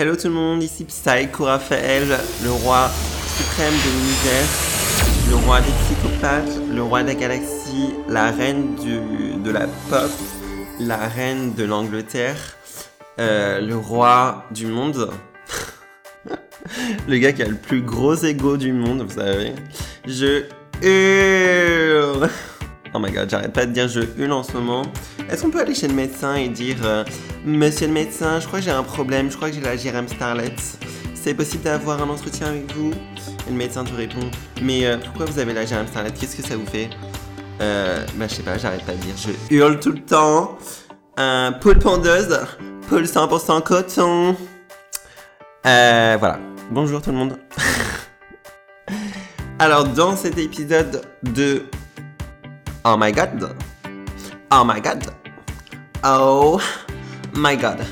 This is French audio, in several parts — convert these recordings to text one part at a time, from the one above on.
Hello tout le monde, ici Psycho Raphaël, le roi suprême de l'univers, le roi des psychopathes, le roi de la galaxie, la reine du, de la pop, la reine de l'Angleterre, euh, le roi du monde, le gars qui a le plus gros ego du monde, vous savez. Je hurle. Oh my god, j'arrête pas de dire je hurle en ce moment. Est-ce qu'on peut aller chez le médecin et dire euh, Monsieur le médecin, je crois que j'ai un problème, je crois que j'ai la GRM Starlet. C'est possible d'avoir un entretien avec vous? Et le médecin te répond Mais euh, pourquoi vous avez la GRM Starlet? Qu'est-ce que ça vous fait? Euh, Bah, je sais pas, j'arrête pas de dire je hurle tout le temps. Poule pondeuse, poule 100% coton. Euh, voilà. Bonjour tout le monde. Alors, dans cet épisode de Oh my god. Oh my god. Oh my god.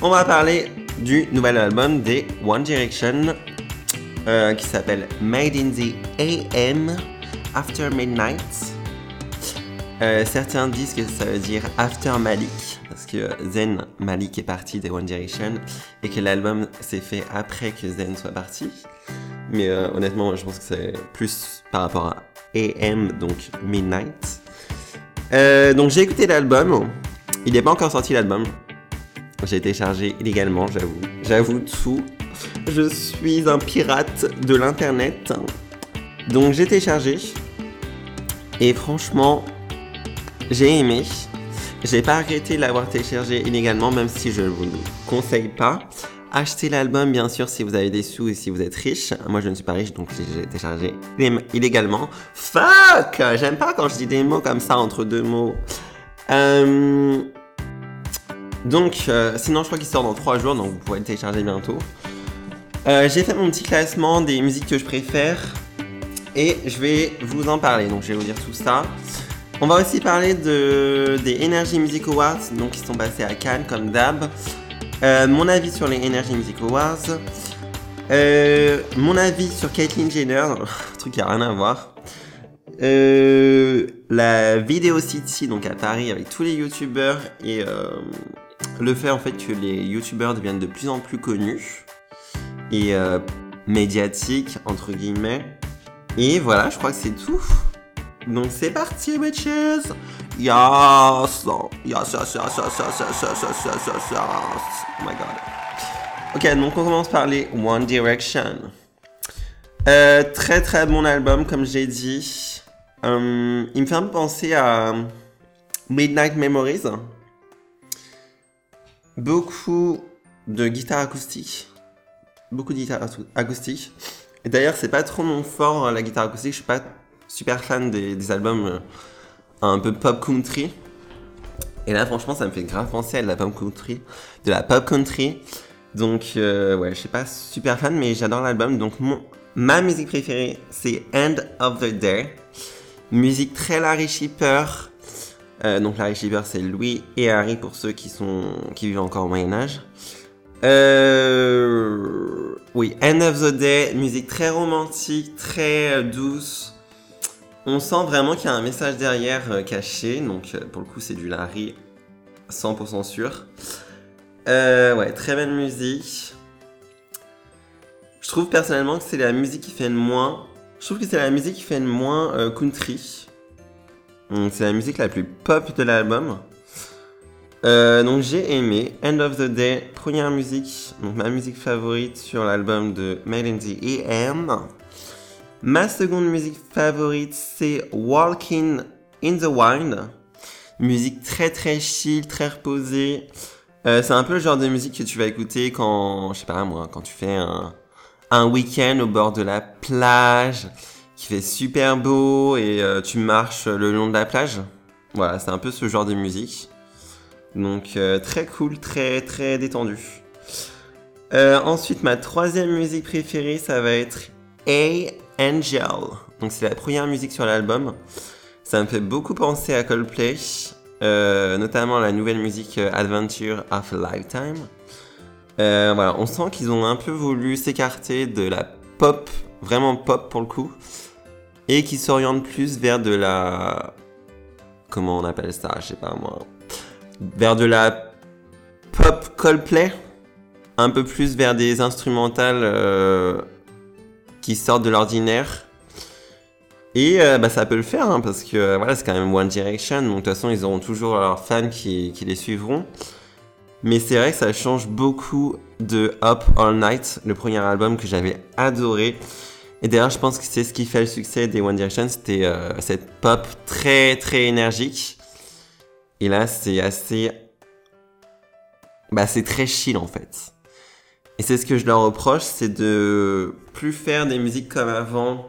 On va parler du nouvel album des One Direction euh, qui s'appelle Made in the AM After Midnight. Euh, certains disent que ça veut dire After Malik parce que Zen Malik est parti des One Direction et que l'album s'est fait après que Zen soit parti. Mais euh, honnêtement, je pense que c'est plus par rapport à AM, donc Midnight. Euh, donc j'ai écouté l'album. Il n'est pas encore sorti l'album. J'ai téléchargé illégalement, j'avoue. J'avoue tout. Je suis un pirate de l'internet. Donc j'ai téléchargé. Et franchement, j'ai aimé. J'ai pas arrêté de l'avoir téléchargé illégalement, même si je vous le conseille pas. Achetez l'album, bien sûr, si vous avez des sous et si vous êtes riche. Moi, je ne suis pas riche, donc j'ai téléchargé illégalement. Fuck J'aime pas quand je dis des mots comme ça entre deux mots. Euh... Donc, euh, sinon, je crois qu'il sort dans 3 jours, donc vous pourrez le télécharger bientôt. Euh, j'ai fait mon petit classement des musiques que je préfère et je vais vous en parler. Donc, je vais vous dire tout ça. On va aussi parler de, des Energy Music Awards, donc qui sont passés à Cannes, comme d'hab. Euh, mon avis sur les Energy Music Awards. Euh, mon avis sur Caitlyn Jenner, truc qui a rien à voir. Euh, la Video City, donc à Paris, avec tous les youtubeurs et le fait en fait que les youtubeurs deviennent de plus en plus connus et médiatiques, entre guillemets. Et voilà, je crois que c'est tout. Donc c'est parti, bitches! Yes! Yes! Yes, yes, yes, yes, yes, yes, yes, yes, yes, yes. Oh my god. Ok, donc on commence par les One Direction. Euh, très très bon album, comme j'ai dit. Euh, il me fait penser à Midnight Memories. Beaucoup de guitare acoustique. Beaucoup de guitare acoustique. D'ailleurs, c'est pas trop mon fort, la guitare acoustique. Je suis pas super fan des, albums euh, un peu pop country. Et là, franchement, ça me fait grave penser à de la pop country. De la pop country. Donc, euh, ouais, je suis pas super fan, mais j'adore l'album. Donc, mon, ma musique préférée, c'est End of the Day. Musique très Larry Shipper. Euh, donc, Larry Shipper, c'est Louis et Harry pour ceux qui, sont, qui vivent encore au Moyen-Âge. Euh, oui, End of the Day, musique très romantique, très douce. On sent vraiment qu'il y a un message derrière euh, caché, donc euh, pour le coup c'est du Larry 100% sûr. Euh, ouais, très belle musique. Je trouve personnellement que c'est la musique qui fait le moins. Je trouve que c'est la musique qui fait le moins country. C'est la musique la plus pop de l'album. Donc j'ai aimé End of the Day, première musique, donc ma musique favorite sur l'album de Made in the EM. Ma seconde musique favorite, c'est Walking in the Wind. Musique très très chill, très reposée. Euh, c'est un peu le genre de musique que tu vas écouter quand, je sais pas moi, quand tu fais un, week-end au bord de la plage, qui fait super beau et euh, tu marches le long de la plage. Voilà, c'est un peu ce genre de musique. Donc euh, très cool, très très détendu. Ensuite, ma troisième musique préférée, ça va être A Angel. Donc c'est la première musique sur l'album. Ça me fait beaucoup penser à Coldplay, euh, notamment la nouvelle musique euh, Adventure of a Lifetime. Euh, voilà, on sent qu'ils ont un peu voulu s'écarter de la pop, vraiment pop pour le coup, et qui s'orientent plus vers de la... Comment on appelle ça Je sais pas moi. Vers de la pop Coldplay. un peu plus vers des instrumentales qui sortent de l'ordinaire. Et euh, bah, ça peut le faire, hein, parce que euh, voilà, c'est quand même One Direction, donc de toute façon, ils auront toujours leurs fans qui, qui les suivront. Mais c'est vrai que ça change beaucoup de Up All Night, le premier album que j'avais adoré. Et d'ailleurs, je pense que c'est ce qui fait le succès des One Direction, c'était euh, cette pop très très énergique. Et là, c'est assez... Bah, c'est très chill en fait. Et c'est ce que je leur reproche, c'est de plus faire des musiques comme avant,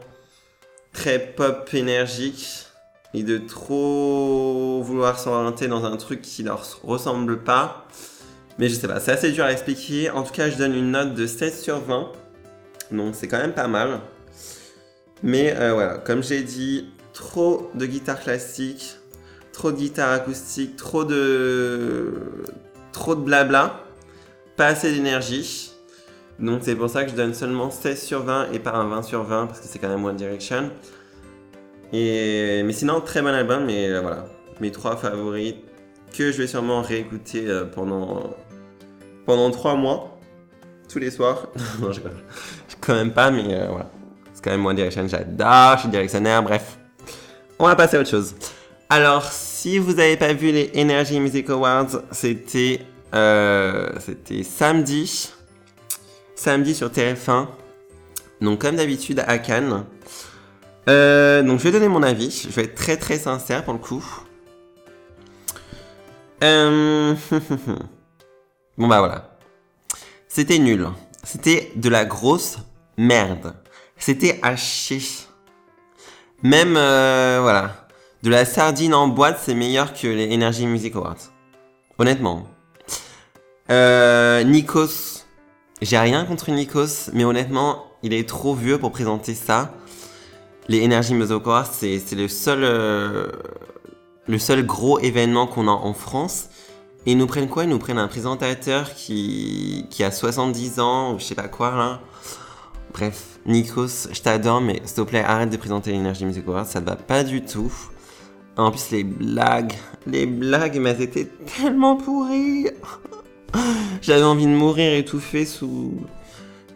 très pop énergique, et de trop vouloir s'orienter dans un truc qui leur ressemble pas. Mais je sais pas, c'est assez dur à expliquer. En tout cas, je donne une note de 16 sur 20. Donc c'est quand même pas mal. Mais euh, voilà, comme j'ai dit, trop de guitare classique, trop de guitare acoustique, trop de trop de blabla, pas assez d'énergie. Donc c'est pour ça que je donne seulement 16 sur 20 et pas un 20 sur 20 parce que c'est quand même One Direction. Et mais sinon très bon album mais euh, voilà, mes trois favoris que je vais sûrement réécouter euh, pendant pendant 3 mois tous les soirs. non, je quand même pas mais euh, voilà. C'est quand même One Direction, j'adore, je suis directionnaire, bref. On va passer à autre chose. Alors, si vous n'avez pas vu les Energy Music Awards, c'était c'était samedi samedi sur TF1. Donc comme d'habitude à Cannes. Euh, donc je vais donner mon avis. Je vais être très très sincère pour le coup. Euh, bon bah voilà. C'était nul. C'était de la grosse merde. C'était à chier. Même euh, voilà. De la sardine en boîte, c'est meilleur que les Energy Music Awards. Honnêtement. Nikos j'ai rien contre Nikos, mais honnêtement, il est trop vieux pour présenter ça. Les Music Awards, c'est le seul, euh, le seul gros événement qu'on a en France. Et ils nous prennent quoi? Ils nous prennent un présentateur qui, a 70 ans ou je sais pas quoi là. Bref, Nikos, je t'adore, mais s'il te plaît, arrête de présenter l'Energy Music Awards, ça te va pas du tout. En plus, les blagues, les blagues, mais elles tellement pourries. J'avais envie de mourir étouffé sous.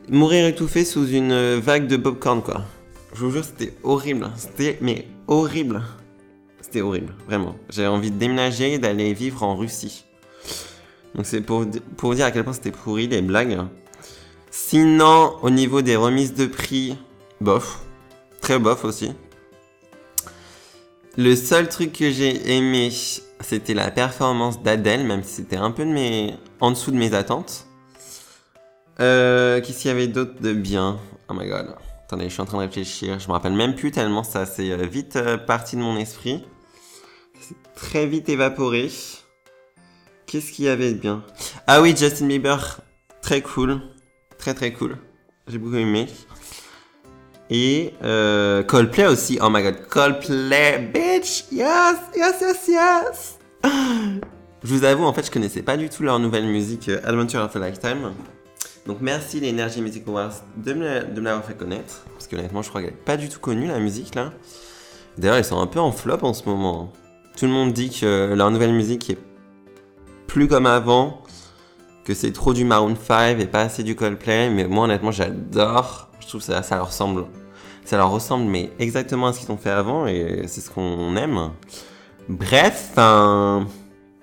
Mourir étouffé sous une vague de popcorn, quoi. Je vous jure, c'était horrible. C'était, mais horrible. C'était horrible, vraiment. J'avais envie de déménager et d'aller vivre en Russie. Donc c'est pour, pour dire à quel point c'était pourri, les blagues. Sinon, au niveau des remises de prix, bof. Très bof aussi. Le seul truc que j'ai aimé, c'était la performance d'Adèle, même si c'était un peu de mes... en dessous de mes attentes. Euh, Qu'est-ce qu'il y avait d'autre de bien? Oh my god. Attendez, je suis en train de réfléchir. Je me rappelle même plus tellement ça c'est euh, vite euh, parti de mon esprit. C'est très vite évaporé. Qu'est-ce qu'il y avait de bien? Ah oui, Justin Bieber. Très cool. Très très cool. J'ai beaucoup aimé. Et Coldplay aussi. Oh my god, Coldplay, bitch! Yes, yes, yes, yes! Je vous avoue, en fait, je connaissais pas du tout leur nouvelle musique euh, Adventure of a Lifetime. Donc merci les Energy Music Awards de me, de me l'avoir fait connaître. Parce que honnêtement, je crois qu'elle n'est pas du tout connue la musique là. D'ailleurs, ils sont un peu en flop en ce moment. Tout le monde dit que leur nouvelle musique est plus comme avant, que c'est trop du Maroon 5 et pas assez du Coldplay. Mais moi, honnêtement, j'adore je trouve que ça, ça leur ressemble. Ça leur ressemble, mais exactement à ce qu'ils ont fait avant, et c'est ce qu'on aime. Bref,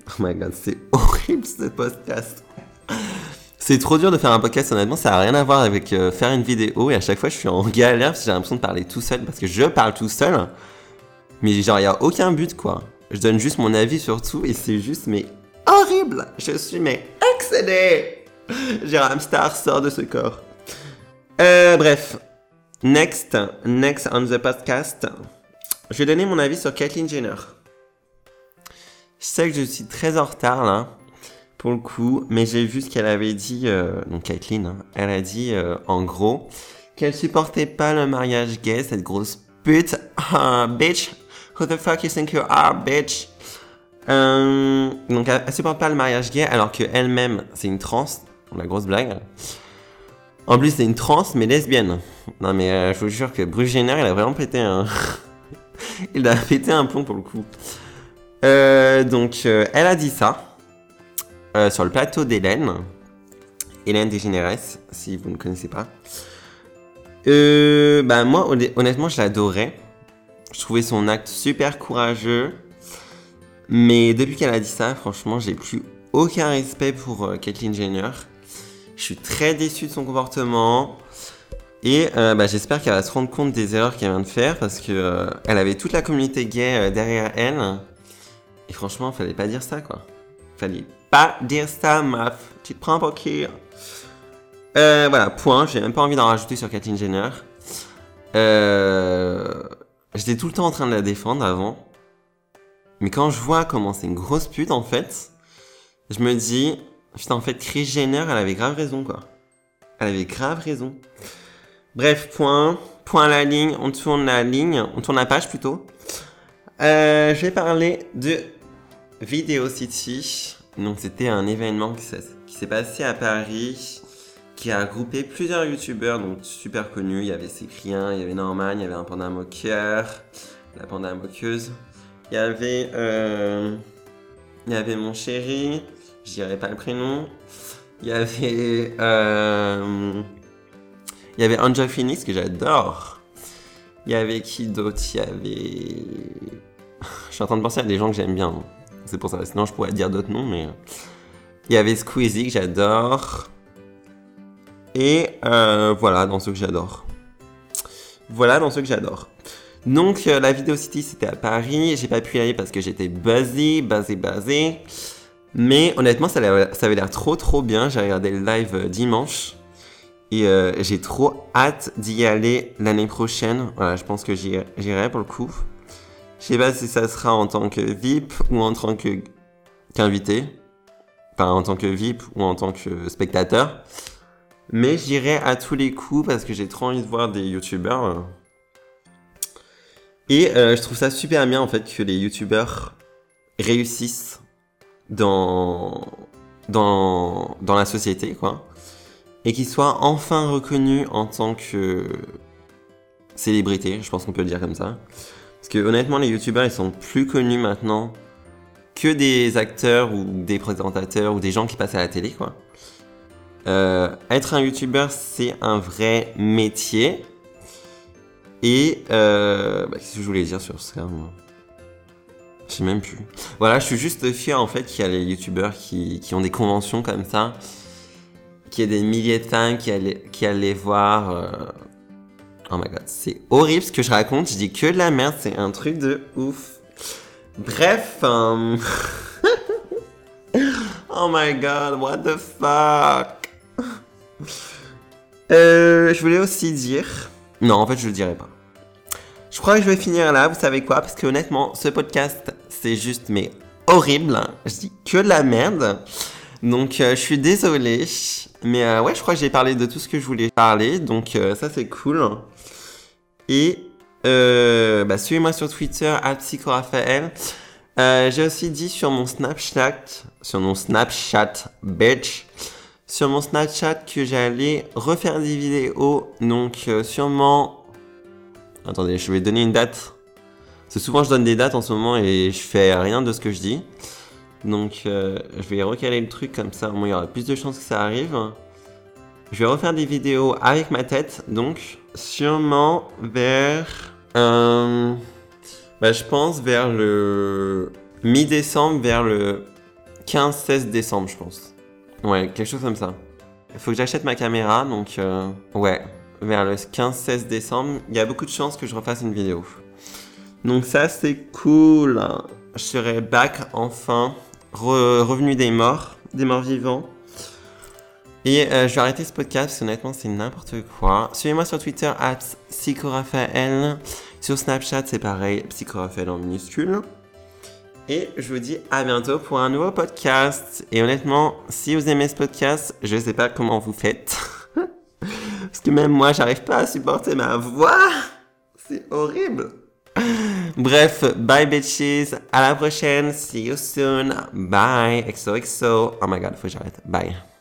oh my god, c'est horrible ce podcast. C'est trop dur de faire un podcast, honnêtement, ça n'a rien à voir avec euh, faire une vidéo, et à chaque fois je suis en galère parce que j'ai l'impression de parler tout seul, parce que je parle tout seul, mais genre il n'y a aucun but quoi. Je donne juste mon avis sur tout, et c'est juste, mais horrible Je suis, mais excédé un hamster sort de ce corps. Euh, bref. Next, next on the podcast. Je vais donner mon avis sur Kathleen Jenner. Je sais que je suis très en retard là, pour le coup, mais j'ai vu ce qu'elle avait dit, euh, donc Kathleen, hein. elle a dit euh, en gros qu'elle supportait pas le mariage gay, cette grosse pute. Ah, bitch, who the fuck you think you are, bitch? Euh, donc elle, supporte pas le mariage gay alors qu'elle-même c'est une trans, la grosse blague. En plus, c'est une trans, mais lesbienne. Non, mais euh, je vous jure que Bruce Jenner, il a vraiment pété un. il a pété un pont pour le coup. Euh, donc, euh, elle a dit ça sur le plateau d'Hélène. Hélène DeGeneres, si vous ne connaissez pas. Euh, bah moi, honnêtement, je l'adorais. Je trouvais son acte super courageux. Mais depuis qu'elle a dit ça, franchement, j'ai plus aucun respect pour euh, Caitlyn Jenner. Je suis très déçu de son comportement. Et euh, bah, j'espère qu'elle va se rendre compte des erreurs qu'elle vient de faire parce que euh, avait toute la communauté gay euh, derrière elle. Et franchement, fallait pas dire ça, quoi. Fallait pas dire ça, meuf. Tu te prends pour qui? Euh, Voilà, point. J'ai même pas envie d'en rajouter sur Caitlyn Jenner. Euh, J'étais tout le temps en train de la défendre avant. Mais quand je vois comment c'est une grosse pute, en fait, je me dis, putain, en fait, Chris Jenner, elle avait grave raison, quoi. Elle avait grave raison. Bref, point. Point à la ligne. On tourne la ligne. On tourne la page plutôt. Euh, je vais parler de Video City. Donc, c'était un événement qui s'est passé à Paris qui a regroupé plusieurs youtubeurs donc super connus. Il y avait Cyprien, il y avait Norman, il y avait un panda moqueur, la panda moqueuse. Il y avait, euh, il y avait mon chéri, je dirais pas le prénom. Il y avait, euh, il y avait Angel Phoenix que j'adore. Il y avait qui d'autre? Il y avait. Je suis en train de penser à des gens que j'aime bien. C'est pour ça. Sinon, je pourrais dire d'autres noms, mais. Il y avait Squeezie que j'adore. Et euh, voilà, dans ceux que j'adore. Voilà, dans ceux que j'adore. Donc, euh, la Vidéo City, c'était à Paris. J'ai pas pu y aller parce que j'étais buzzé, buzzé, buzzé. Mais honnêtement, ça avait ça avait l'air trop, trop bien. J'ai regardé le live euh, dimanche. Et euh, j'ai trop hâte d'y aller l'année prochaine. Voilà, je pense que j'irai pour le coup. Je sais pas si ça sera en tant que VIP ou en tant que qu'invité. Enfin, en tant que VIP ou en tant que spectateur. Mais j'irai à tous les coups parce que j'ai trop envie de voir des youtubeurs. Et euh, je trouve ça super bien en fait que les youtubeurs réussissent dans, dans, dans la société, quoi et qu'il soit enfin reconnu en tant que célébrité, je pense qu'on peut le dire comme ça. Parce que honnêtement, les youtubeurs, ils sont plus connus maintenant que des acteurs ou des présentateurs ou des gens qui passent à la télé, quoi. Euh, être un youtubeur, c'est un vrai métier. Et euh, bah, qu'est-ce que je voulais dire sur ça moi? Je sais même plus. Voilà, je suis juste fier en fait qu'il y a les youtubeurs qui, qui ont des conventions comme ça qu'il y ait des milliers de fans qui allaient, qui allaient voir. Euh, oh my god, c'est horrible ce que je raconte. Je dis que de la merde, c'est un truc de ouf. Bref. Euh, oh my god, what the fuck? Euh, je voulais aussi dire. Non, en fait, je le dirai pas. Je crois que je vais finir là, vous savez quoi? Parce que honnêtement, ce podcast, c'est juste mais horrible. Je dis que de la merde. Donc, je suis désolé. Mais euh, ouais, je crois que j'ai parlé de tout ce que je voulais parler, donc euh, ça c'est cool. Et euh, bah, suivez-moi sur Twitter, psychoraphaël. j'ai aussi dit sur mon Snapchat, sur mon Snapchat, bitch, sur mon Snapchat que j'allais refaire des vidéos, donc sûrement... Attendez, je vais donner une date. Parce que souvent je donne des dates en ce moment et je fais rien de ce que je dis. Donc euh, je vais recaler le truc comme ça, au moins il y aura plus de chances que ça arrive. Je vais refaire des vidéos avec ma tête, donc sûrement vers... Euh, bah, je pense vers le mi-décembre, vers le 15-16 décembre, je pense. Ouais, quelque chose comme ça. Il faut que j'achète ma caméra, donc euh, ouais, vers le 15-16 décembre, il y a beaucoup de chances que je refasse une vidéo. Donc ça c'est cool. Je serai back enfin revenu des morts, des morts vivants. Et euh, je vais arrêter ce podcast parce honnêtement c'est n'importe quoi. Suivez-moi sur Twitter at psychoraphaël. Sur Snapchat c'est pareil, psychoraphaël en minuscule. Et je vous dis à bientôt pour un nouveau podcast. Et honnêtement, si vous aimez ce podcast, je sais pas comment vous faites. parce que même moi j'arrive pas à supporter ma voix. C'est horrible. Bref, bye bitches. À la prochaine. See you soon. Bye. XOXO. Oh my god, faut que j'arrête. Bye.